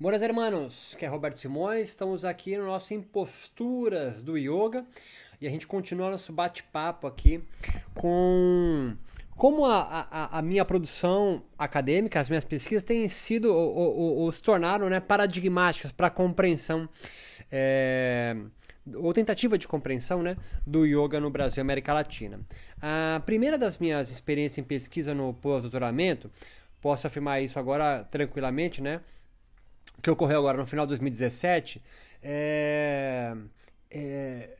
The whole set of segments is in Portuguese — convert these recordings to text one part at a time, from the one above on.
Buenas hermanos, que é Roberto Simões, estamos aqui no nosso Imposturas do Yoga e a gente continua nosso bate-papo aqui com como a, a, a, minha produção acadêmica, as minhas pesquisas têm sido ou, ou, ou se tornaram né, paradigmáticas para a compreensão é, ou tentativa de compreensão né, do yoga no Brasil e América Latina. A primeira das minhas experiências em pesquisa no pós-doutoramento, posso afirmar isso agora tranquilamente, né? Que ocorreu agora no final de 2017 é, é,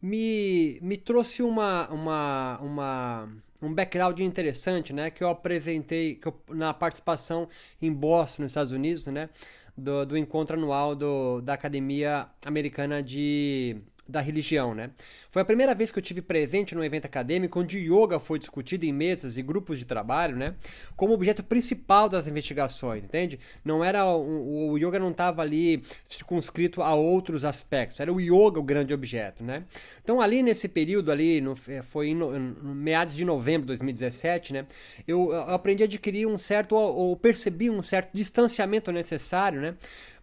me, me trouxe uma, uma, uma, um background interessante, né? Que eu apresentei que eu, na participação em Boston, nos Estados Unidos, né? Do, do encontro anual do, da Academia Americana de da religião, né? Foi a primeira vez que eu tive presente num evento acadêmico onde yoga foi discutido em mesas e grupos de trabalho, né? Como objeto principal das investigações, entende? Não era o, o yoga não estava ali circunscrito a outros aspectos, era o yoga o grande objeto, né? Então ali nesse período ali, no, é, foi em no, no meados de novembro de 2017, né? Eu, eu aprendi a adquirir um certo ou, percebi um certo distanciamento necessário, né?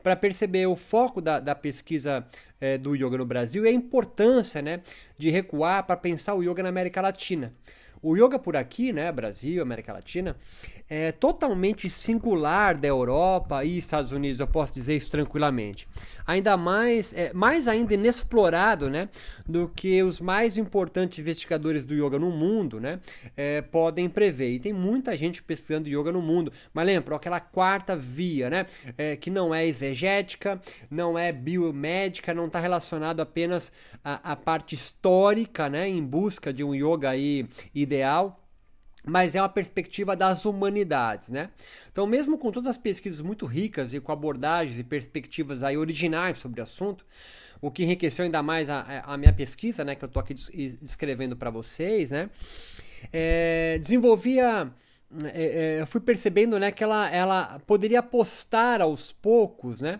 Para perceber o foco da, da pesquisa é, do yoga no Brasil e a importância né, de recuar para pensar o yoga na América Latina. O yoga por aqui, né, Brasil, América Latina, é totalmente singular da Europa e Estados Unidos, eu posso dizer isso tranquilamente. Ainda mais, é, mais ainda inexplorado, né, do que os mais importantes investigadores do yoga no mundo, né, é, podem prever. E tem muita gente pesquisando yoga no mundo. Mas lembra, aquela quarta via, né, é, que não é exegética, não é biomédica, não está relacionado apenas à, à parte histórica, né, em busca de um yoga aí ideal mas é uma perspectiva das humanidades, né? Então, mesmo com todas as pesquisas muito ricas e com abordagens e perspectivas aí originais sobre o assunto, o que enriqueceu ainda mais a, a minha pesquisa, né, que eu estou aqui descrevendo para vocês, né, é, desenvolvia eu fui percebendo né, que ela, ela poderia apostar aos poucos, né,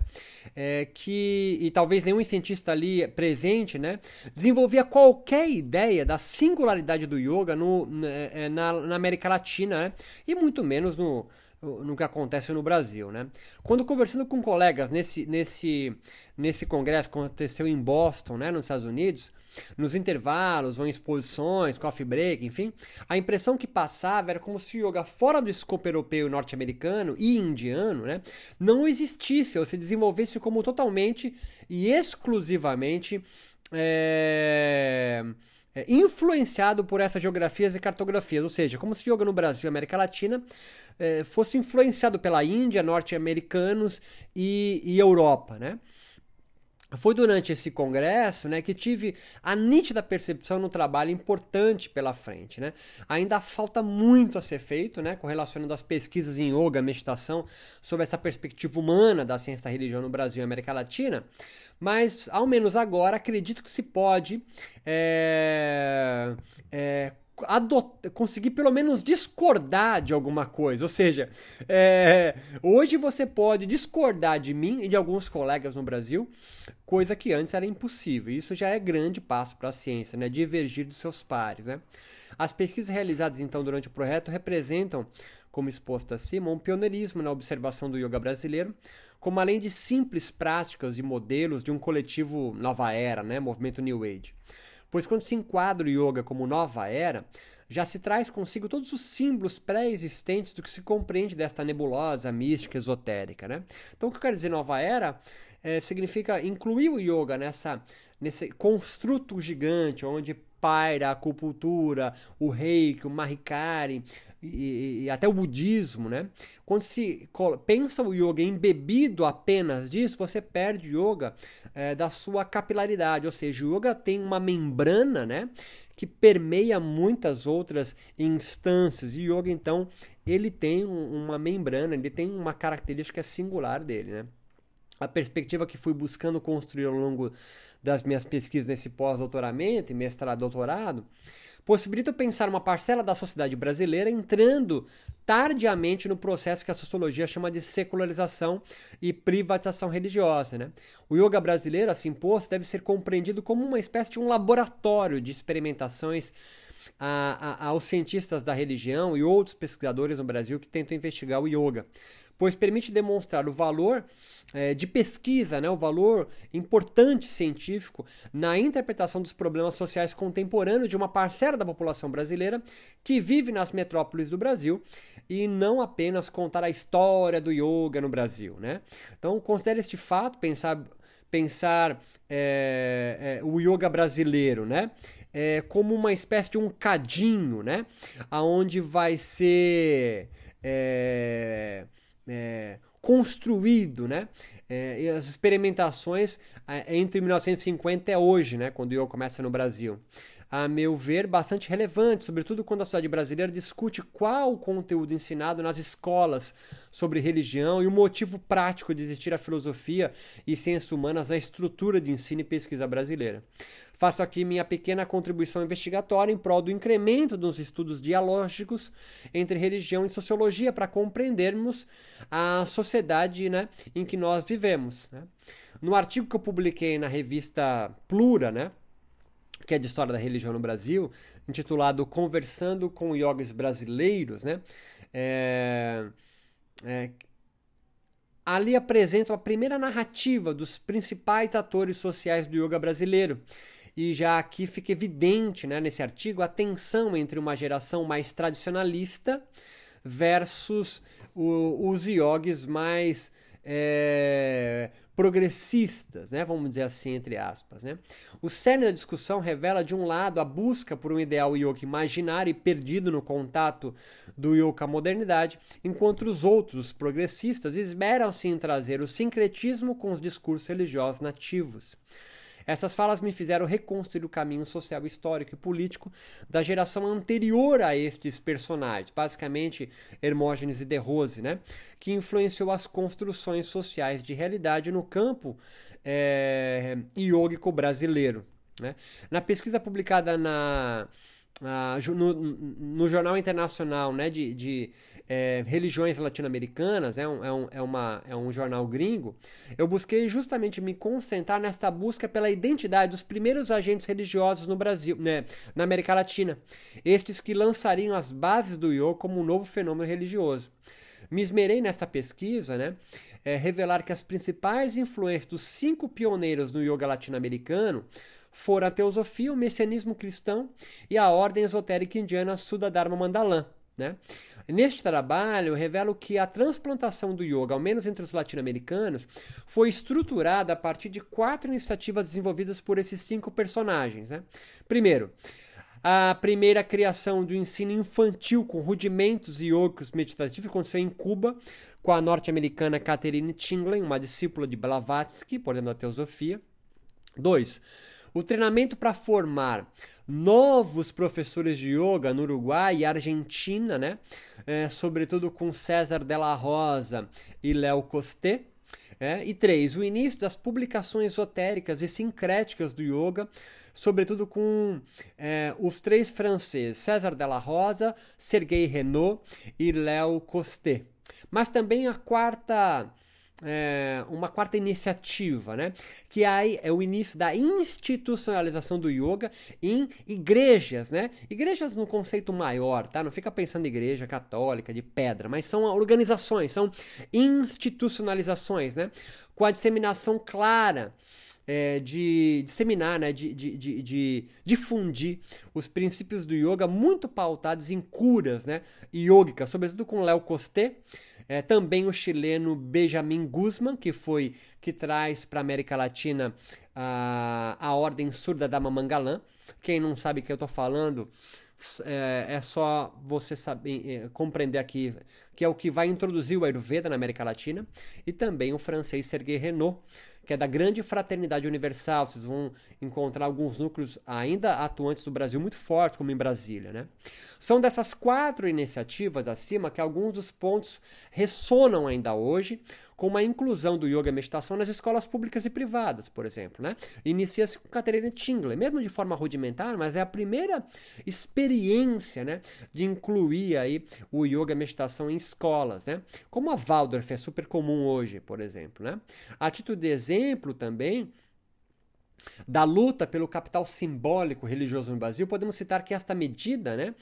é, que, e talvez nenhum cientista ali presente, né, desenvolvia qualquer ideia da singularidade do yoga no, é, na, na América Latina né, e muito menos no, no que acontece no Brasil, né? Quando conversando com colegas nesse, nesse, nesse congresso que aconteceu em Boston, né, nos Estados Unidos, nos intervalos ou em exposições, coffee break, enfim, a impressão que passava era como se o yoga fora do escopo europeu norte-americano e indiano, né, não existisse ou se desenvolvesse como totalmente e exclusivamente é é, influenciado por essas geografias e cartografias, ou seja, como se o yoga no Brasil e América Latina é, fosse influenciado pela Índia, norte-americanos e, e Europa, né? Foi durante esse congresso né, que tive a nítida percepção no trabalho importante pela frente. Né? Ainda falta muito a ser feito, né, correlacionando as pesquisas em yoga, meditação, sobre essa perspectiva humana da ciência da religião no Brasil e América Latina, mas ao menos agora acredito que se pode é, é, adotar, conseguir pelo menos discordar de alguma coisa. Ou seja, é, hoje você pode discordar de mim e de alguns colegas no Brasil, coisa que antes era impossível. Isso já é grande passo para a ciência, né? divergir dos seus pares. Né? As pesquisas realizadas então durante o projeto representam, como exposto acima, um pioneirismo na observação do yoga brasileiro, como além de simples práticas e modelos de um coletivo nova era, né? movimento New Age. Pois quando se enquadra o yoga como nova era, já se traz consigo todos os símbolos pré-existentes do que se compreende desta nebulosa mística esotérica. Né? Então, o que eu quero dizer nova era é, significa incluir o yoga nessa, nesse construto gigante onde paira a acupuntura, o reiki, o mahikari, e, e, até o budismo, né? Quando se pensa o yoga embebido apenas disso, você perde o yoga é, da sua capilaridade, ou seja, o yoga tem uma membrana, né? Que permeia muitas outras instâncias. E yoga, então, ele tem uma membrana, ele tem uma característica singular dele, né? a perspectiva que fui buscando construir ao longo das minhas pesquisas nesse pós-doutoramento e mestrado doutorado possibilita pensar uma parcela da sociedade brasileira entrando tardiamente no processo que a sociologia chama de secularização e privatização religiosa. Né? O yoga brasileiro, assim posto, deve ser compreendido como uma espécie de um laboratório de experimentações a, a, aos cientistas da religião e outros pesquisadores no Brasil que tentam investigar o yoga pois permite demonstrar o valor é, de pesquisa, né, o valor importante científico na interpretação dos problemas sociais contemporâneos de uma parcela da população brasileira que vive nas metrópoles do Brasil e não apenas contar a história do yoga no Brasil. Né? Então, considere este fato, pensar, pensar é, é, o yoga brasileiro, né? É, como uma espécie de um cadinho, né? Aonde vai ser é, é, construído, né? É, as experimentações é, entre 1950 e hoje, né? Quando o yoga começa no Brasil. A meu ver, bastante relevante, sobretudo quando a sociedade brasileira discute qual o conteúdo ensinado nas escolas sobre religião e o motivo prático de existir a filosofia e ciências humanas na estrutura de ensino e pesquisa brasileira. Faço aqui minha pequena contribuição investigatória em prol do incremento dos estudos dialógicos entre religião e sociologia para compreendermos a sociedade né, em que nós vivemos. Né? No artigo que eu publiquei na revista Plura, né, que é de História da Religião no Brasil, intitulado Conversando com Yogis Brasileiros, né, é, é, ali apresento a primeira narrativa dos principais atores sociais do yoga brasileiro. E já aqui fica evidente né, nesse artigo a tensão entre uma geração mais tradicionalista versus o, os yogis mais é, progressistas, né? vamos dizer assim, entre aspas. Né? O cerne da discussão revela, de um lado, a busca por um ideal yoga imaginário e perdido no contato do yoga a modernidade, enquanto os outros, os progressistas, esmeram-se em trazer o sincretismo com os discursos religiosos nativos. Essas falas me fizeram reconstruir o caminho social, histórico e político da geração anterior a estes personagens, basicamente Hermógenes e De Rose, né? que influenciou as construções sociais de realidade no campo é, iógico brasileiro. Né? Na pesquisa publicada na Uh, no, no, Jornal Internacional né, de, de é, Religiões Latino-Americanas, é um, é, um, é, uma, é um jornal gringo, eu busquei justamente me concentrar nesta busca pela identidade dos primeiros agentes religiosos no Brasil, né, na América Latina, estes que lançariam as bases do yoga como um novo fenômeno religioso. Me esmerei nessa pesquisa, né, é, revelar que as principais influências dos cinco pioneiros no yoga latino-americano foram a teosofia, o messianismo cristão e a ordem esotérica indiana Sudadharma Mandalam. Né? Neste trabalho, revelo que a transplantação do yoga, ao menos entre os latino-americanos, foi estruturada a partir de quatro iniciativas desenvolvidas por esses cinco personagens. Né? Primeiro, a primeira criação do ensino infantil com rudimentos yogos meditativos aconteceu em Cuba, com a norte-americana Catherine Tingley, uma discípula de Blavatsky, por exemplo, da teosofia. Dois, o treinamento para formar novos professores de yoga no Uruguai e Argentina, né? É, sobretudo com César Della Rosa e Léo Costé. É, e três, o início das publicações esotéricas e sincréticas do yoga, sobretudo com é, os três franceses, César Della Rosa, Sergei Renaud e Léo Costé. Mas também a quarta é, uma quarta iniciativa, né? Que aí é o início da institucionalização do yoga em igrejas, né? Igrejas no conceito maior, tá? Não fica pensando em igreja católica de pedra, mas são organizações, são institucionalizações, né? Com a disseminação clara é, de disseminar, né, de, de, de, de, difundir os princípios do yoga muito pautados em curas né, yogicas, sobretudo com Léo Costé, é, também o chileno Benjamin Guzman, que foi que traz para a América Latina a, a ordem surda da Mamangalã. Quem não sabe o que eu estou falando, é, é, só você saber é, compreender aqui que é o que vai introduzir o Ayurveda na América Latina e também o francês Sergei Renaud que é da Grande Fraternidade Universal. Vocês vão encontrar alguns núcleos ainda atuantes do Brasil muito fortes, como em Brasília. Né? São dessas quatro iniciativas acima que alguns dos pontos ressonam ainda hoje, como a inclusão do yoga e meditação nas escolas públicas e privadas, por exemplo. Né? Inicia-se com Caterina Tingler, mesmo de forma rudimentar, mas é a primeira experiência né, de incluir aí o yoga e meditação em escolas, né? como a Waldorf é super comum hoje, por exemplo. Né? A título de exemplo também, da luta pelo capital simbólico religioso no Brasil, podemos citar que esta medida, né,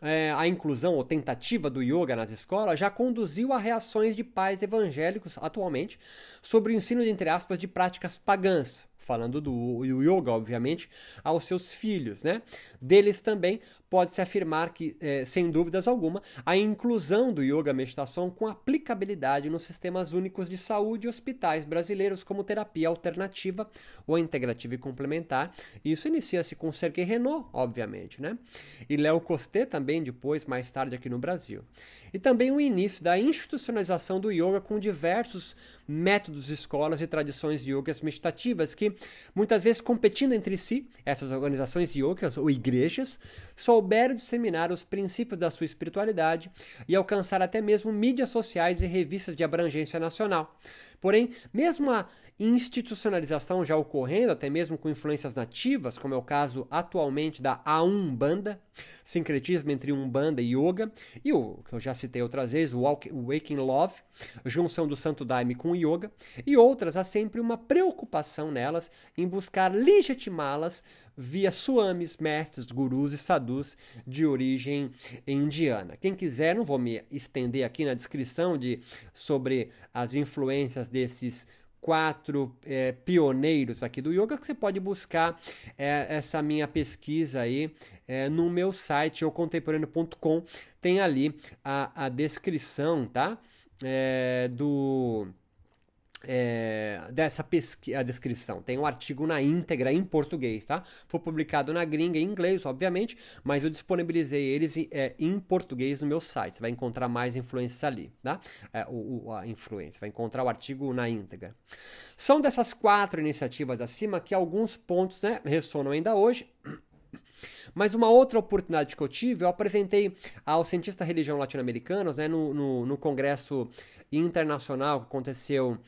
é, a inclusão ou tentativa do yoga nas escolas já conduziu a reações de pais evangélicos atualmente sobre o ensino, entre aspas, de práticas pagãs, falando do yoga, obviamente, aos seus filhos, né? Deles também pode-se afirmar que, é, sem dúvidas alguma, a inclusão do yoga meditação com aplicabilidade nos sistemas únicos de saúde e hospitais brasileiros como terapia alternativa ou integrativa e complementar. Isso inicia-se com Sergei Renault, obviamente, né? E Léo Costé também depois, mais tarde aqui no Brasil. E também o início da institucionalização do yoga com diversos métodos, escolas e tradições yogas meditativas que muitas vezes competindo entre si, essas organizações yogas ou igrejas, souberam disseminar os princípios da sua espiritualidade e alcançar até mesmo mídias sociais e revistas de abrangência nacional. Porém, mesmo a institucionalização já ocorrendo, até mesmo com influências nativas, como é o caso atualmente da A-Umbanda, sincretismo entre Umbanda e Yoga, e o que eu já citei outras vezes, o Waking Love, junção do Santo Daime com Yoga, e outras, há sempre uma preocupação nelas em buscar legitimá-las via swamis, mestres, gurus e sadhus de origem indiana. Quem quiser, não vou me estender aqui na descrição de sobre as influências desses quatro é, pioneiros aqui do yoga que você pode buscar é, essa minha pesquisa aí é, no meu site contemporâneo.com tem ali a, a descrição tá? É, do é, dessa a descrição. Tem um artigo na íntegra em português, tá? Foi publicado na gringa em inglês, obviamente, mas eu disponibilizei eles é, em português no meu site. Você vai encontrar mais influências ali, tá? É, o, o, a influência, vai encontrar o artigo na íntegra. São dessas quatro iniciativas acima que alguns pontos né, ressonam ainda hoje. Mas uma outra oportunidade que eu tive, eu apresentei aos cientistas religião latino-americanos né, no, no, no congresso internacional que aconteceu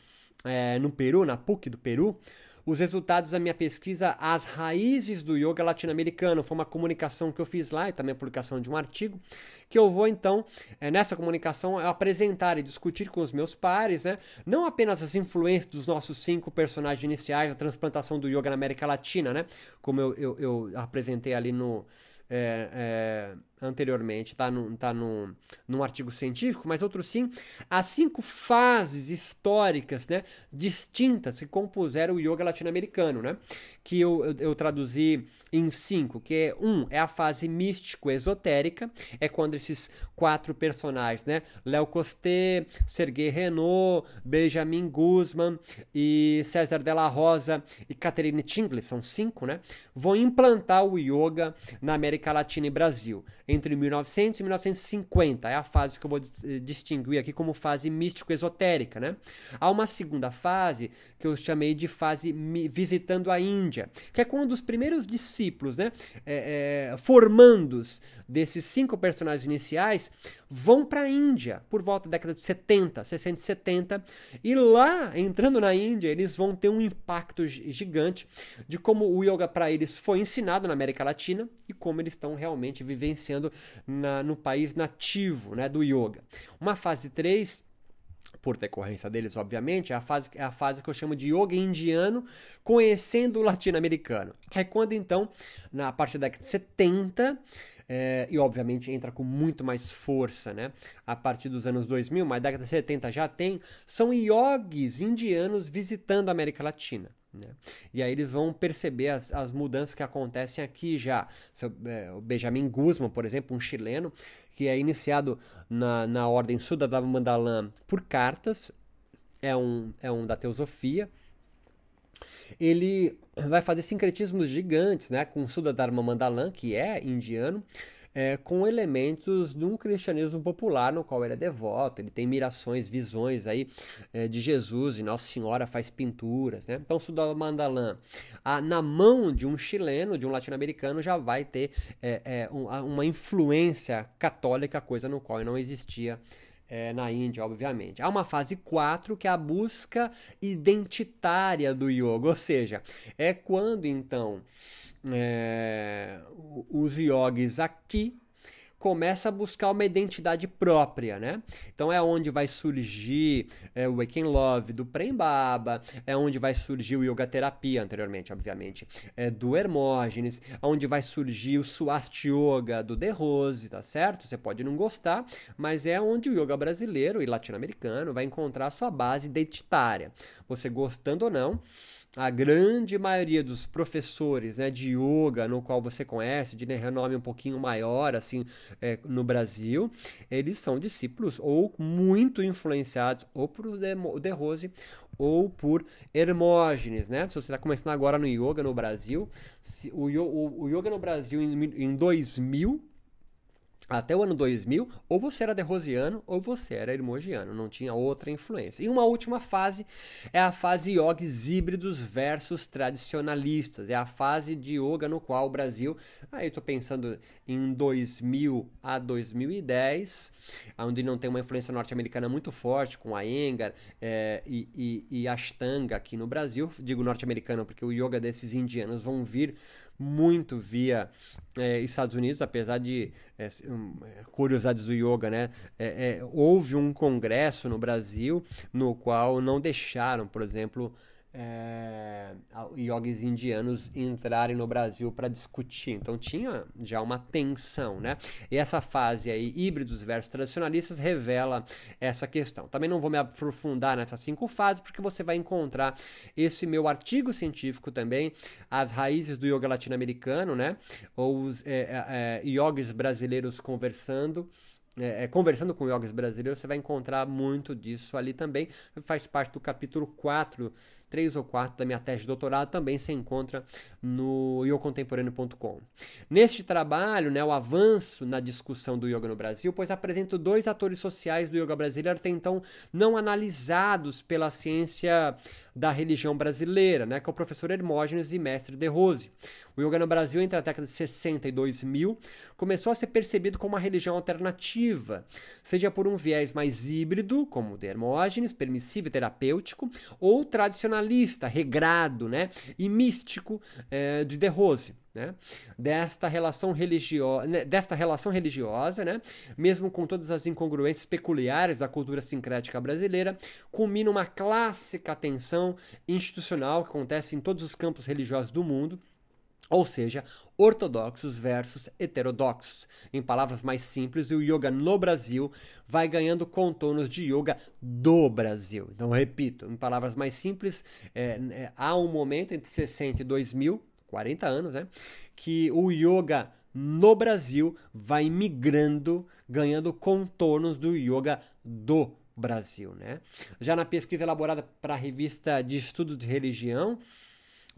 é, no Peru, na PUC do Peru, os resultados da minha pesquisa As Raízes do Yoga Latino-Americano. Foi uma comunicação que eu fiz lá e também a publicação de um artigo, que eu vou então, é, nessa comunicação, apresentar e discutir com os meus pares, né, não apenas as influências dos nossos cinco personagens iniciais da transplantação do yoga na América Latina, né, como eu, eu, eu apresentei ali no. É, é, anteriormente, está no, tá no, num artigo científico, mas outro sim, as cinco fases históricas né, distintas que compuseram o yoga latino-americano, né, que eu, eu, eu, traduzi em cinco, que é um, é a fase místico-esotérica, é quando esses quatro personagens, né, Léo Costé, Sergei Renault, Benjamin Guzman e César Della Rosa e Catherine Tingley, são cinco, né, vão implantar o yoga na América Latina e Brasil entre 1900 e 1950. É a fase que eu vou eh, distinguir aqui como fase místico-esotérica. Né? Há uma segunda fase que eu chamei de fase visitando a Índia, que é quando os primeiros discípulos, né, é, é, formandos desses cinco personagens iniciais, vão para a Índia por volta da década de 70, 60 e 70, e lá, entrando na Índia, eles vão ter um impacto gigante de como o yoga para eles foi ensinado na América Latina e como eles estão realmente vivenciando na, no país nativo né, do yoga. Uma fase 3 por decorrência deles, obviamente, é a fase, é a fase que eu chamo de yoga indiano, conhecendo o latino-americano. É quando, então, na parte da década de 70, é, e obviamente entra com muito mais força, né? A partir dos anos 2000, mas década de 70 já tem, são yogis indianos visitando a América Latina. Né? E aí eles vão perceber as, as mudanças que acontecem aqui já. É, o Benjamin Guzman, por exemplo, um chileno, que é iniciado na, na ordem Sudadava Mandalam por cartas, é um, é um da teosofia. Ele vai fazer sincretismos gigantes né, com Sudadharma Mandalam, que é indiano, é, com elementos de um cristianismo popular no qual ele é devoto, ele tem mirações, visões aí é, de Jesus e Nossa Senhora faz pinturas, né? Então, Sudal Mandalam, a, na mão de um chileno, de um latino-americano, já vai ter é, é um, uma influência católica, coisa no qual não existia é, na Índia, obviamente. Há uma fase 4 que é a busca identitária do yoga, ou seja, é quando então é, os yogis aqui começa a buscar uma identidade própria, né? Então é onde vai surgir é, o Waking Love do Prem Baba, é onde vai surgir o Yoga Terapia anteriormente, obviamente, é, do Hermógenes, onde vai surgir o Swast Yoga do De Rose, tá certo? Você pode não gostar, mas é onde o yoga brasileiro e latino-americano vai encontrar sua base identitária. Você gostando ou não, a grande maioria dos professores né, de yoga, no qual você conhece, de renome um pouquinho maior assim é, no Brasil, eles são discípulos ou muito influenciados ou por De Rose ou por Hermógenes, né? Se você está começando agora no yoga no Brasil, se, o, o, o yoga no Brasil em, em 2000 até o ano 2000, ou você era derrosiano ou você era hermogiano, não tinha outra influência. E uma última fase é a fase yogis híbridos versus tradicionalistas. É a fase de yoga no qual o Brasil, aí estou pensando em 2000 a 2010, onde não tem uma influência norte-americana muito forte, com a Engar é, e, e, e Ashtanga aqui no Brasil. Digo norte-americano porque o yoga desses indianos vão vir muito via é, Estados Unidos, apesar de é, é, curiosidades do yoga, né? É, é, houve um congresso no Brasil no qual não deixaram, por exemplo, é, indianos entrarem no Brasil para discutir. Então tinha já uma tensão, né? E essa fase aí, híbridos versus tradicionalistas, revela essa questão. Também não vou me aprofundar nessas cinco fases, porque você vai encontrar esse meu artigo científico também, as raízes do yoga latino-americano, né? Ou os é, é, é brasileiros conversando. É, é, conversando com yogis brasileiros, você vai encontrar muito disso ali também. Faz parte do capítulo 4 3 ou 4 da minha tese de doutorado também se encontra no iocontemporâneo.com. Neste trabalho, né, o avanço na discussão do yoga no Brasil, pois apresento dois atores sociais do yoga brasileiro até então não analisados pela ciência da religião brasileira, né, que é o professor Hermógenes e mestre De Rose. O yoga no Brasil, entre a década de 60 e 2000, começou a ser percebido como uma religião alternativa, seja por um viés mais híbrido, como o de Hermógenes, permissivo e terapêutico, ou tradicionalista, regrado né, e místico é, de De Rose. Né? Desta, relação religio... Né, desta relação religiosa, né? mesmo com todas as incongruências peculiares da cultura sincrética brasileira, culmina uma clássica tensão institucional que acontece em todos os campos religiosos do mundo ou seja, ortodoxos versus heterodoxos. Em palavras mais simples, o yoga no Brasil vai ganhando contornos de yoga do Brasil. Então, repito, em palavras mais simples, é, é, há um momento entre 60 e 2000, 40 anos, né, que o yoga no Brasil vai migrando, ganhando contornos do yoga do Brasil. Né? Já na pesquisa elaborada para a revista de estudos de religião,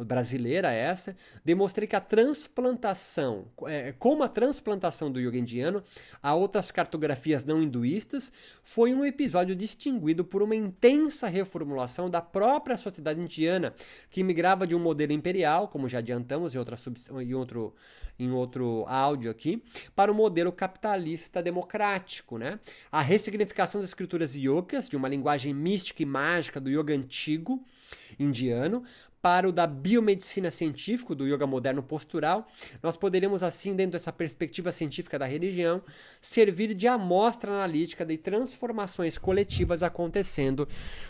brasileira essa, demonstrei que a transplantação, é, como a transplantação do yoga indiano a outras cartografias não hinduístas, foi um episódio distinguido por uma intensa reformulação da própria sociedade indiana, que migrava de um modelo imperial, como já adiantamos em, outra em, outro, em outro áudio aqui, para um modelo capitalista democrático. Né? A ressignificação das escrituras yogas, de uma linguagem mística e mágica do yoga antigo, indiano para o da biomedicina científica, do yoga moderno postural, nós poderíamos assim, dentro dessa perspectiva científica da religião, servir de amostra analítica de transformações coletivas acontecendo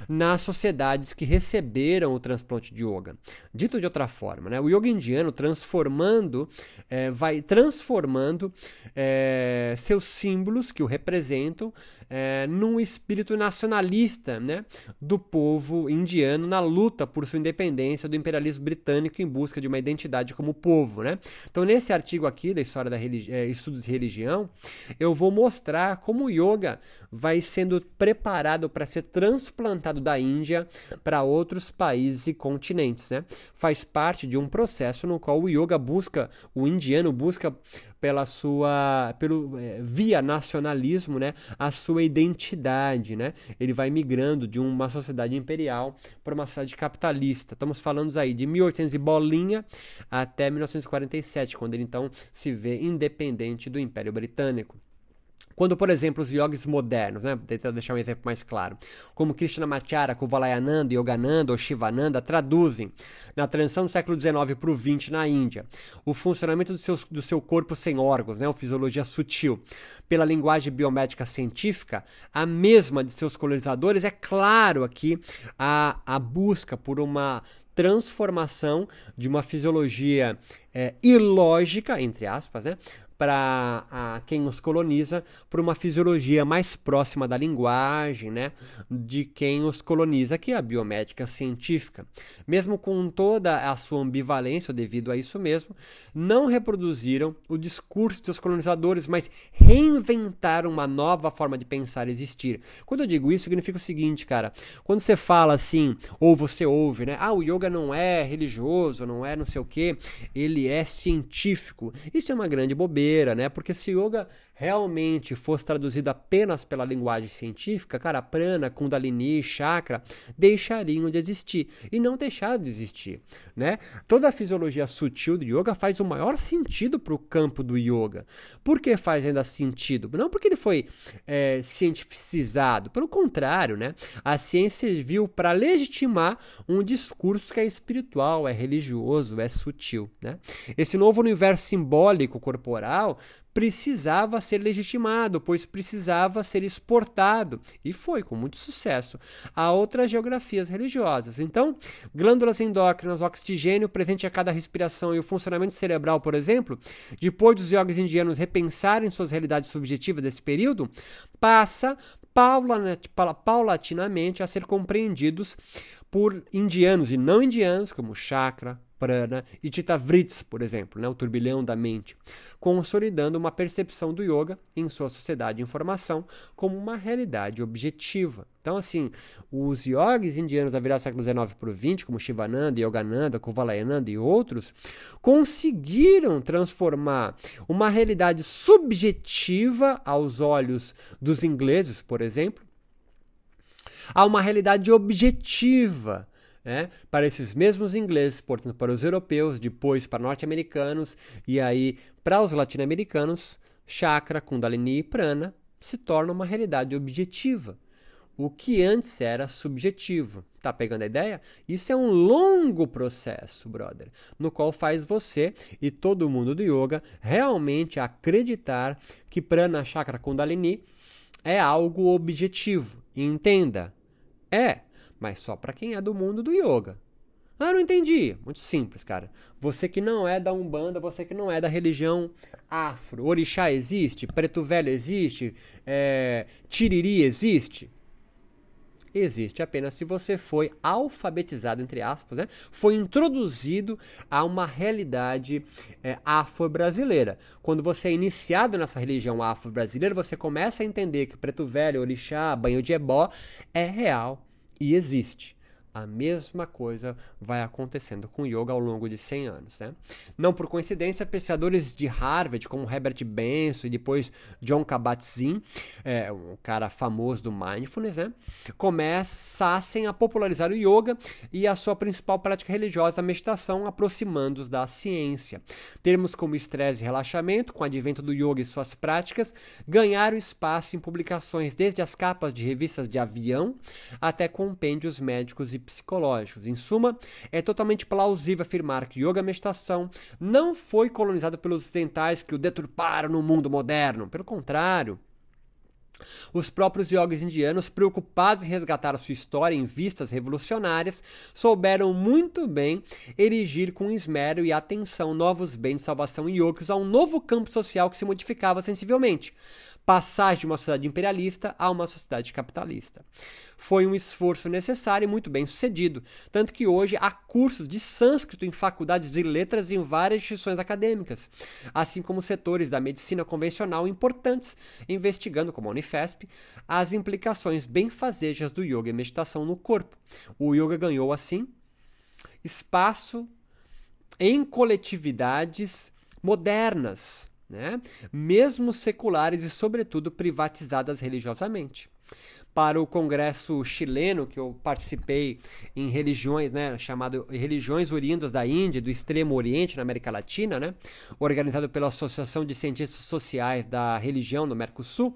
nas sociedades que receberam o transplante de yoga. Dito de outra forma, né, o yoga indiano transformando, é, vai transformando é, seus símbolos que o representam é, num espírito nacionalista né, do povo indiano na luta por sua independência do imperialismo britânico em busca de uma identidade como povo. Né? Então, nesse artigo aqui da História da religi é, Estudos de Religião, eu vou mostrar como o yoga vai sendo preparado para ser transplantado da Índia para outros países e continentes. Né? Faz parte de um processo no qual o yoga busca, o indiano busca pela sua pelo é, via nacionalismo, né, a sua identidade, né? Ele vai migrando de uma sociedade imperial para uma sociedade capitalista. Estamos falando aí de 1800 e bolinha até 1947, quando ele então se vê independente do Império Britânico. Quando, por exemplo, os yogis modernos, né, deixar um exemplo mais claro, como Krishnamacharya, Kuvalayananda, Yogananda ou Shivananda traduzem na transição do século XIX para o XX na Índia, o funcionamento do seu, do seu corpo sem órgãos, né, uma fisiologia sutil, pela linguagem biomédica científica, a mesma de seus colonizadores, é claro aqui a, a busca por uma transformação de uma fisiologia é, ilógica, entre aspas, né, para quem os coloniza por uma fisiologia mais próxima da linguagem, né, de quem os coloniza, que é a biomédica científica. Mesmo com toda a sua ambivalência devido a isso mesmo, não reproduziram o discurso dos colonizadores, mas reinventaram uma nova forma de pensar e existir. Quando eu digo isso, significa o seguinte, cara, quando você fala assim, ou você ouve, né, ah, o yoga não é religioso, não é não sei o que, ele é científico. Isso é uma grande bobeira né? Porque se yoga realmente fosse traduzido apenas pela linguagem científica, cara, prana, kundalini, chakra, deixariam de existir e não deixaram de existir, né? Toda a fisiologia sutil do yoga faz o maior sentido para o campo do yoga. Por que faz ainda sentido? Não porque ele foi é, cientificizado, pelo contrário, né? A ciência serviu para legitimar um discurso que é espiritual, é religioso, é sutil, né? Esse novo universo simbólico corporal precisava ser legitimado, pois precisava ser exportado, e foi com muito sucesso, a outras geografias religiosas. Então, glândulas endócrinas, oxigênio presente a cada respiração e o funcionamento cerebral, por exemplo, depois dos yogis indianos repensarem suas realidades subjetivas desse período, passa paulatinamente a ser compreendidos por indianos e não indianos, como chakra, prana e Vrits, por exemplo, né, o turbilhão da mente, consolidando uma percepção do yoga em sua sociedade de informação como uma realidade objetiva. Então, assim, os yogis indianos da virada do século XIX para o XX, como Shivananda, Yogananda, Kuvalayananda e outros, conseguiram transformar uma realidade subjetiva aos olhos dos ingleses, por exemplo, a uma realidade objetiva né, para esses mesmos ingleses, portanto, para os europeus, depois para norte-americanos e aí para os latino-americanos, chakra, kundalini e prana se torna uma realidade objetiva. O que antes era subjetivo. Tá pegando a ideia? Isso é um longo processo, brother, no qual faz você e todo mundo do yoga realmente acreditar que prana, chakra, kundalini é algo objetivo. Entenda, é mas só para quem é do mundo do yoga. Ah, não entendi. Muito simples, cara. Você que não é da Umbanda, você que não é da religião afro, orixá existe, preto velho existe, é, tiriri existe. Existe apenas se você foi alfabetizado, entre aspas, né? foi introduzido a uma realidade é, afro-brasileira. Quando você é iniciado nessa religião afro-brasileira, você começa a entender que preto velho, orixá, banho de ebó é real e existe. A mesma coisa vai acontecendo com o yoga ao longo de 100 anos. Né? Não por coincidência, pesquisadores de Harvard, como Herbert Benson e depois John Kabat-Zinn, é, um cara famoso do mindfulness, né? começassem a popularizar o yoga e a sua principal prática religiosa, a meditação, aproximando-os da ciência. Termos como estresse e relaxamento, com o advento do yoga e suas práticas, ganharam espaço em publicações desde as capas de revistas de avião até compêndios médicos e psicológicos. Em suma, é totalmente plausível afirmar que yoga meditação não foi colonizado pelos ocidentais que o deturparam no mundo moderno. Pelo contrário, os próprios yogis indianos, preocupados em resgatar sua história em vistas revolucionárias, souberam muito bem erigir com esmero e atenção novos bens de salvação yogis a um novo campo social que se modificava sensivelmente passagem de uma sociedade imperialista a uma sociedade capitalista. Foi um esforço necessário e muito bem sucedido, tanto que hoje há cursos de sânscrito em faculdades de letras em várias instituições acadêmicas, assim como setores da medicina convencional importantes, investigando, como a Unifesp, as implicações benfazejas do yoga e meditação no corpo. O yoga ganhou, assim, espaço em coletividades modernas, né? mesmo seculares e, sobretudo, privatizadas religiosamente. para o congresso chileno que eu participei em religiões, né, chamado Religiões Oriundas da Índia, do Extremo Oriente, na América Latina, né, organizado pela Associação de Cientistas Sociais da Religião no Mercosul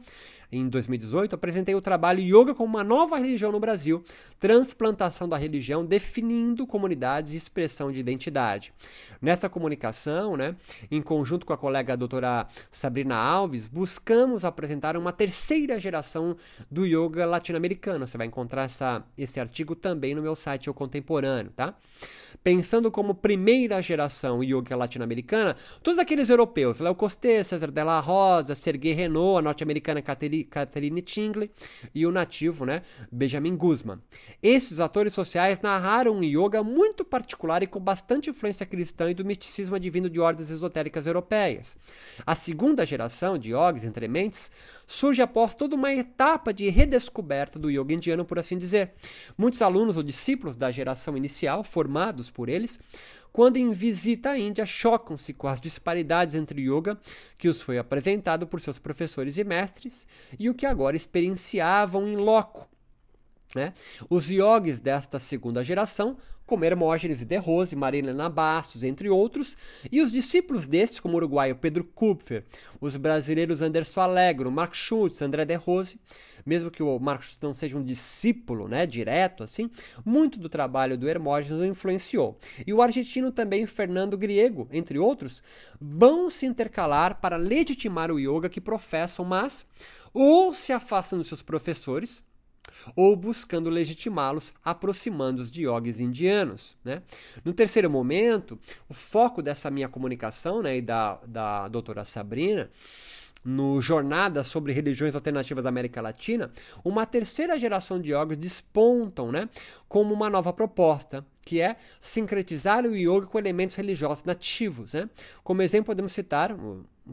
em 2018, apresentei o trabalho Yoga como uma nova religião no Brasil, transplantação da religião, definindo comunidades e expressão de identidade. Nessa comunicação, né, em conjunto com a colega doutora Sabrina Alves, buscamos apresentar uma terceira geração do yoga latino-americano. Você vai encontrar essa, esse artigo também no meu site O Contemporâneo, tá? Pensando como primeira geração yoga latino-americana, todos aqueles europeus, Léo Costé, César Della Rosa, Sergei Renault, a norte-americana Catherine Tingley e o nativo, né, Benjamin Guzman. Esses atores sociais narraram um yoga muito particular e com bastante influência cristã e do misticismo advindo de ordens esotéricas europeias. A segunda geração de yogis entre mentes surge após toda uma etapa de redescoberta do yoga indiano, por assim dizer. Muitos alunos ou discípulos da geração inicial, formados por eles, quando em visita à Índia, chocam-se com as disparidades entre yoga que os foi apresentado por seus professores e mestres e o que agora experienciavam em loco. Né? Os yogis desta segunda geração como Hermógenes de Rose, Marilena Bastos, entre outros, e os discípulos destes, como o uruguaio Pedro Kupfer, os brasileiros Anderson Alegro, Mark Schultz, André de Rose, mesmo que o Mark Schultz não seja um discípulo, né, direto assim, muito do trabalho do Hermógenes o influenciou. E o argentino também Fernando Griego, entre outros, vão se intercalar para legitimar o yoga que professam, mas ou se afastam dos seus professores, ou buscando legitimá-los, aproximando-os de yogis indianos. Né? No terceiro momento, o foco dessa minha comunicação né, e da, da doutora Sabrina no Jornada sobre Religiões Alternativas da América Latina, uma terceira geração de yogis despontam né, como uma nova proposta, que é sincretizar o yoga com elementos religiosos nativos. Né? Como exemplo, podemos citar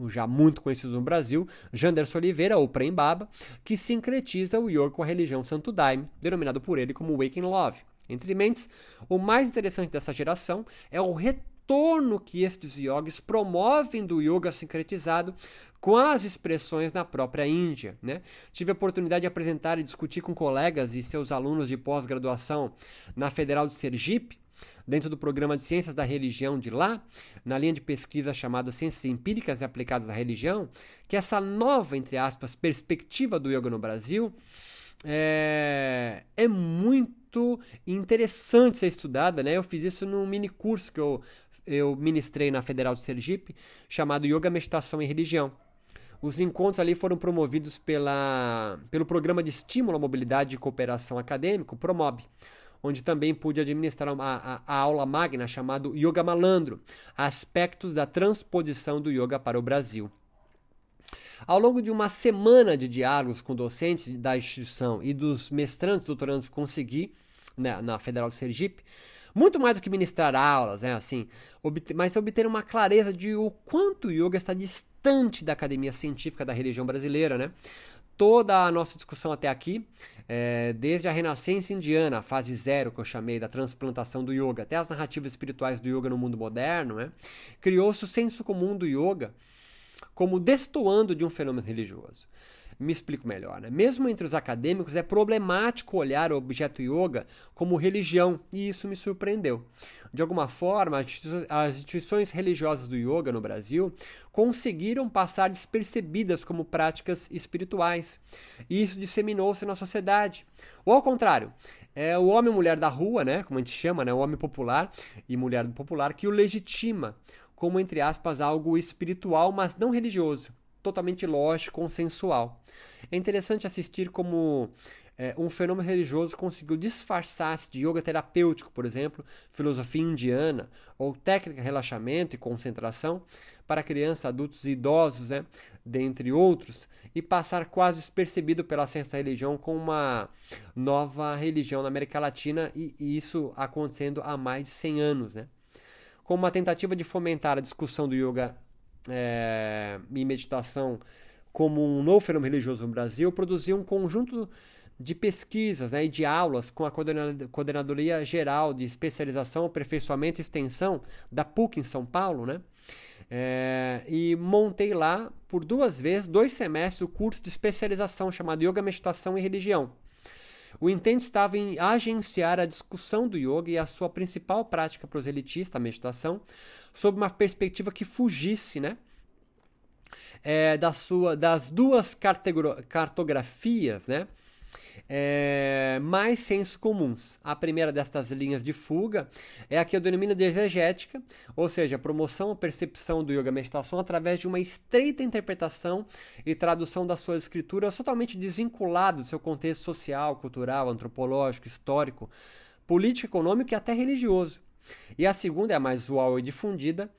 já muito conhecido no Brasil, Janderson Oliveira, ou Prembaba, que sincretiza o yoga com a religião Santo Daime, denominado por ele como Waking Love. Entre mentes, o mais interessante dessa geração é o retorno que estes yogis promovem do yoga sincretizado com as expressões na própria Índia. Né? Tive a oportunidade de apresentar e discutir com colegas e seus alunos de pós-graduação na Federal de Sergipe, dentro do programa de Ciências da Religião de lá, na linha de pesquisa chamada Ciências Empíricas e Aplicadas à Religião, que essa nova, entre aspas, perspectiva do yoga no Brasil é, é muito interessante ser estudada. Né? Eu fiz isso num mini curso que eu, eu ministrei na Federal de Sergipe, chamado Yoga, Meditação e Religião. Os encontros ali foram promovidos pela, pelo Programa de Estímulo à Mobilidade e Cooperação Acadêmico, PROMOB onde também pude administrar uma, a, a aula magna chamada Yoga Malandro, aspectos da transposição do yoga para o Brasil. Ao longo de uma semana de diálogos com docentes da instituição e dos mestrantes doutorandos consegui, né, na Federal de Sergipe, muito mais do que ministrar aulas, né, assim, obter, mas obter uma clareza de o quanto o yoga está distante da academia científica da religião brasileira, né? Toda a nossa discussão até aqui, é, desde a renascença indiana, a fase zero que eu chamei da transplantação do yoga, até as narrativas espirituais do yoga no mundo moderno, né, criou-se o senso comum do yoga como destoando de um fenômeno religioso. Me explico melhor. Né? Mesmo entre os acadêmicos, é problemático olhar o objeto yoga como religião, e isso me surpreendeu. De alguma forma, as instituições religiosas do yoga no Brasil conseguiram passar despercebidas como práticas espirituais, e isso disseminou-se na sociedade. Ou ao contrário, é o homem e mulher da rua, né, como a gente chama, né, o homem popular e mulher popular, que o legitima como, entre aspas, algo espiritual, mas não religioso totalmente lógico, consensual. É interessante assistir como é, um fenômeno religioso conseguiu disfarçar-se de yoga terapêutico, por exemplo, filosofia indiana, ou técnica de relaxamento e concentração para crianças, adultos e idosos, né, dentre outros, e passar quase despercebido pela ciência da religião com uma nova religião na América Latina, e, e isso acontecendo há mais de 100 anos. Né? Como uma tentativa de fomentar a discussão do yoga é, e meditação como um novo fenômeno religioso no Brasil, produziu um conjunto de pesquisas né, e de aulas com a Coordenadoria Geral de Especialização, Aperfeiçoamento e Extensão da PUC em São Paulo, né? É, e montei lá por duas vezes, dois semestres, o curso de especialização chamado Yoga, Meditação e Religião. O intento estava em agenciar a discussão do yoga e a sua principal prática proselitista, a meditação, sob uma perspectiva que fugisse, né? É, da sua, das duas cartografias, né? É, mais sensos comuns. A primeira destas linhas de fuga é a que eu denomino de exegética, ou seja, a promoção ou percepção do yoga meditação através de uma estreita interpretação e tradução das suas escrituras totalmente desvinculado do seu contexto social, cultural, antropológico, histórico, político, econômico e até religioso. E a segunda é a mais usual e difundida,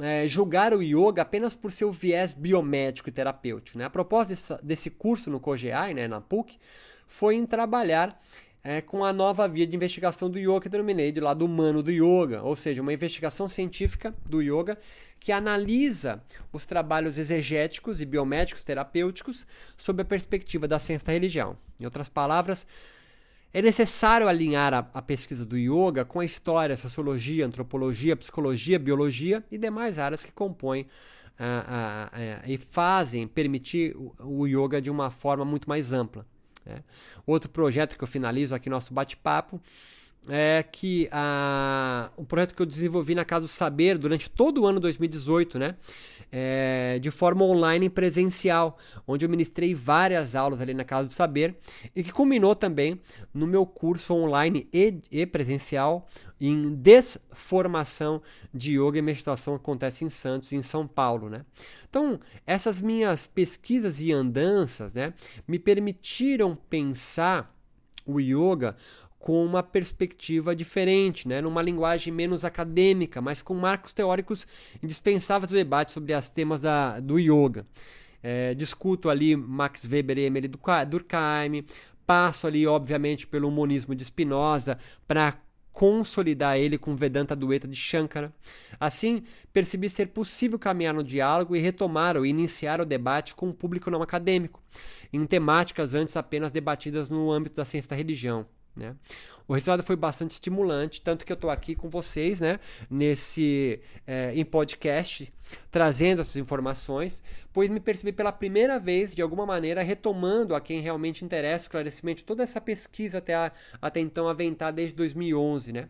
é, julgar o yoga apenas por seu viés biomédico e terapêutico. Né? A proposta desse curso no COGEAI, né, na PUC, foi em trabalhar é, com a nova via de investigação do yoga que denominei de lado humano do yoga, ou seja, uma investigação científica do yoga que analisa os trabalhos exegéticos e biomédicos terapêuticos sob a perspectiva da ciência da religião. Em outras palavras, é necessário alinhar a, a, pesquisa do yoga com a história, sociologia, antropologia, psicologia, biologia e demais áreas que compõem a, e fazem permitir o, o, yoga de uma forma muito mais ampla. Né? Outro projeto que eu finalizo aqui no nosso bate-papo é que a, o projeto que eu desenvolvi na Casa do Saber durante todo o ano 2018, né? É, de forma online e presencial, onde eu ministrei várias aulas ali na Casa do Saber e que culminou também no meu curso online e, e presencial em desformação de yoga e meditação que acontece em Santos em São Paulo, né? Então, essas minhas pesquisas e andanças, né, me permitiram pensar o yoga com uma perspectiva diferente, né? numa linguagem menos acadêmica, mas com marcos teóricos indispensáveis do debate sobre as temas da, do yoga. É, discuto ali Max Weber e Emily Durkheim, passo ali, obviamente, pelo monismo de Spinoza para consolidar ele com Vedanta Dueta de Shankara. Assim, percebi ser possível caminhar no diálogo e retomar ou iniciar o debate com o público não acadêmico, em temáticas antes apenas debatidas no âmbito da ciência da religião. Né? O resultado foi bastante estimulante, tanto que eu estou aqui com vocês, né, nesse é, em podcast, trazendo essas informações, pois me percebi pela primeira vez, de alguma maneira, retomando a quem realmente interessa o esclarecimento toda essa pesquisa até, a, até então aventada desde 2011, né?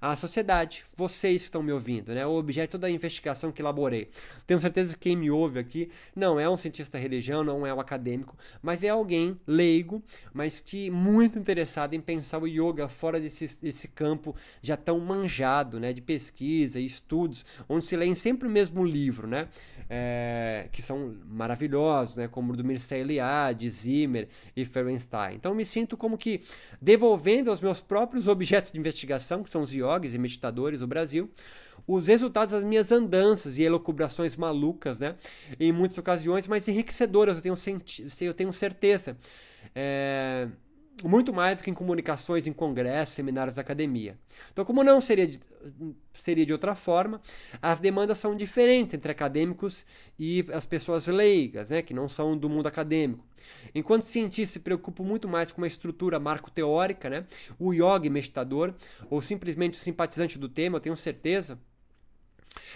A sociedade, vocês que estão me ouvindo, né? O objeto da investigação que elaborei. Tenho certeza que quem me ouve aqui não é um cientista religião, não é um acadêmico, mas é alguém leigo, mas que muito interessado em pensar o yoga fora desse, desse campo já tão manjado, né? De pesquisa e estudos, onde se lê sempre o mesmo livro, né? É, que são maravilhosos, né? Como o do Mircea Eliade, Zimmer e Ferenstein. Então me sinto como que devolvendo aos meus próprios objetos de investigação, que são os yoga, yogis e meditadores do Brasil, os resultados das minhas andanças e elucubrações malucas, né? Em muitas ocasiões, mas enriquecedoras, eu tenho, eu tenho certeza. É muito mais do que em comunicações, em congressos, seminários da academia. Então, como não seria de, seria de outra forma, as demandas são diferentes entre acadêmicos e as pessoas leigas, né, que não são do mundo acadêmico. Enquanto cientista se preocupa muito mais com uma estrutura marco-teórica, né, o yoga meditador, ou simplesmente o simpatizante do tema, eu tenho certeza,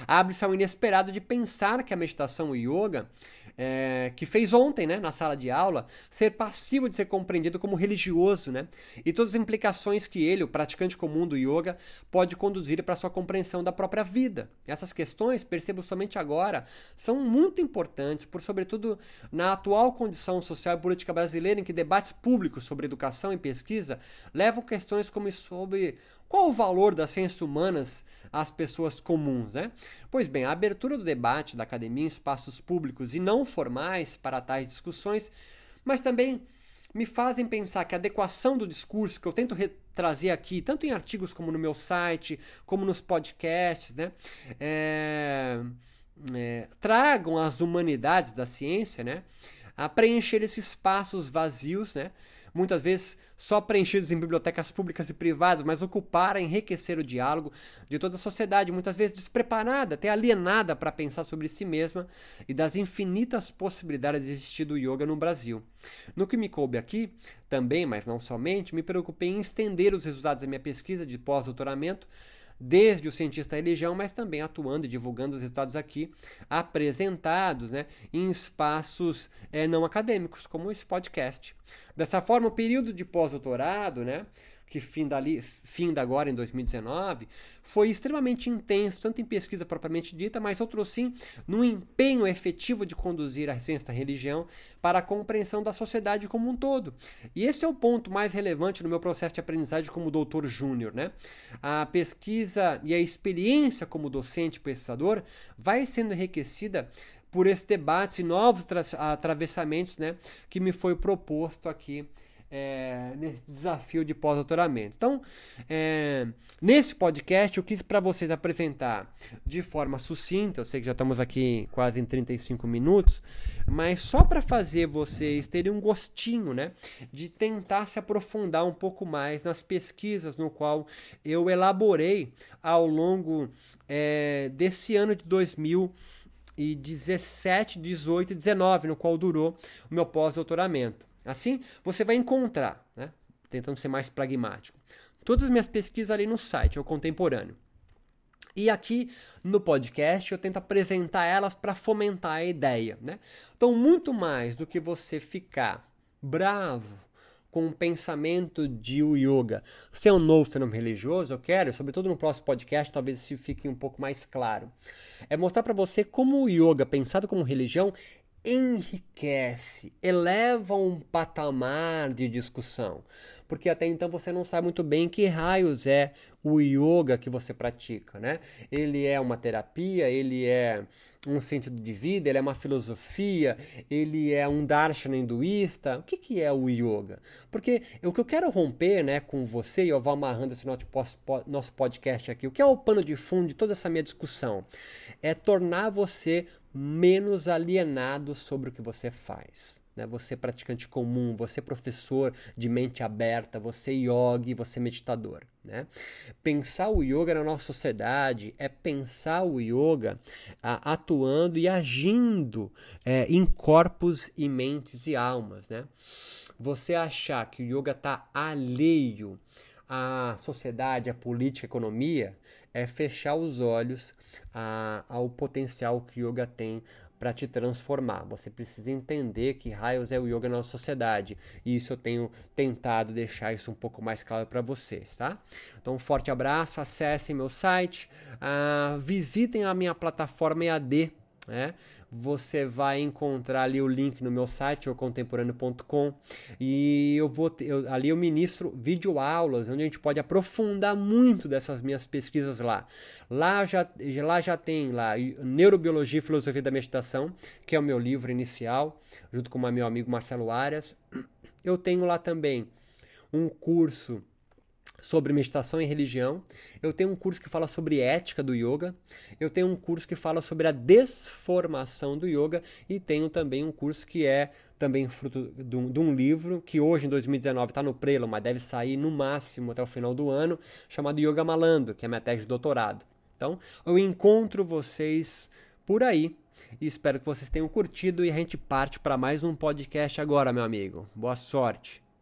abre-se ao inesperado de pensar que a meditação e o yoga é, que fez ontem, né, na sala de aula, ser passivo de ser compreendido como religioso, né, e todas as implicações que ele, o praticante comum do yoga, pode conduzir para sua compreensão da própria vida. Essas questões, percebo somente agora, são muito importantes, por sobretudo na atual condição social e política brasileira, em que debates públicos sobre educação e pesquisa levam questões como sobre qual o valor das ciências humanas às pessoas comuns? Né? Pois bem, a abertura do debate da academia em espaços públicos e não formais para tais discussões, mas também me fazem pensar que a adequação do discurso que eu tento trazer aqui, tanto em artigos como no meu site, como nos podcasts, né? É, é, tragam as humanidades da ciência, né? A preencher esses espaços vazios, né? Muitas vezes só preenchidos em bibliotecas públicas e privadas, mas ocupar, enriquecer o diálogo de toda a sociedade, muitas vezes despreparada, até alienada para pensar sobre si mesma e das infinitas possibilidades de existir do yoga no Brasil. No que me coube aqui, também, mas não somente, me preocupei em estender os resultados da minha pesquisa de pós-doutoramento desde o cientista da religião, mas também atuando e divulgando os resultados aqui apresentados né, em espaços é, não acadêmicos, como esse podcast. Dessa forma, o período de pós-doutorado, né, que finda, ali, finda agora em 2019, foi extremamente intenso, tanto em pesquisa propriamente dita, mas outro sim no empenho efetivo de conduzir a ciência da religião para a compreensão da sociedade como um todo. E esse é o ponto mais relevante no meu processo de aprendizagem como doutor júnior. Né? A pesquisa e a experiência como docente pesquisador vai sendo enriquecida por esse debate e novos atravessamentos né, que me foi proposto aqui é, nesse desafio de pós-doutoramento. Então, é, nesse podcast, eu quis para vocês apresentar de forma sucinta, eu sei que já estamos aqui quase em 35 minutos, mas só para fazer vocês terem um gostinho né, de tentar se aprofundar um pouco mais nas pesquisas no qual eu elaborei ao longo é, desse ano de 2017, 18 e 19, no qual durou o meu pós-doutoramento. Assim, você vai encontrar, né, tentando ser mais pragmático, todas as minhas pesquisas ali no site, o contemporâneo. E aqui no podcast eu tento apresentar elas para fomentar a ideia. Né? Então, muito mais do que você ficar bravo com o pensamento de o yoga ser um novo fenômeno religioso, eu quero, sobretudo no próximo podcast, talvez isso fique um pouco mais claro, é mostrar para você como o yoga, pensado como religião, enriquece, eleva um patamar de discussão, porque até então você não sabe muito bem que raios é o yoga que você pratica, né? Ele é uma terapia, ele é um sentido de vida, ele é uma filosofia, ele é um darshana hinduísta. O que, que é o yoga? Porque o que eu quero romper, né, com você e eu vou amarrando esse nosso podcast aqui, o que é o pano de fundo de toda essa minha discussão? É tornar você menos alienado sobre o que você faz. Né? Você praticante comum, você professor de mente aberta, você yogi, você meditador. Né? Pensar o yoga na nossa sociedade é pensar o yoga a, atuando e agindo é, em corpos e mentes e almas. Né? Você achar que o yoga está alheio à sociedade, à política, à economia, é fechar os olhos a, ao potencial que o yoga tem para te transformar. Você precisa entender que raios é o yoga na nossa sociedade. E isso eu tenho tentado deixar isso um pouco mais claro para vocês, tá? Então, um forte abraço, acessem meu site, uh, visitem a minha plataforma EAD né? Você vai encontrar ali o link no meu site, contemporâneo.com, e eu vou eu, ali eu ministro videoaulas, onde a gente pode aprofundar muito dessas minhas pesquisas lá. Lá já, lá já tem lá Neurobiologia e Filosofia da Meditação, que é o meu livro inicial, junto com o meu amigo Marcelo Arias. Eu tenho lá também um curso sobre meditação e religião. Eu tenho um curso que fala sobre ética do yoga. Eu tenho um curso que fala sobre a desformação do yoga. E tenho também um curso que é também fruto de um, de um livro que hoje, em 2019, está no prelo, mas deve sair no máximo até o final do ano, chamado Yoga Malando, que é minha tese de doutorado. Então, eu encontro vocês por aí. E espero que vocês tenham curtido e a gente parte para mais um podcast agora, meu amigo. Boa sorte!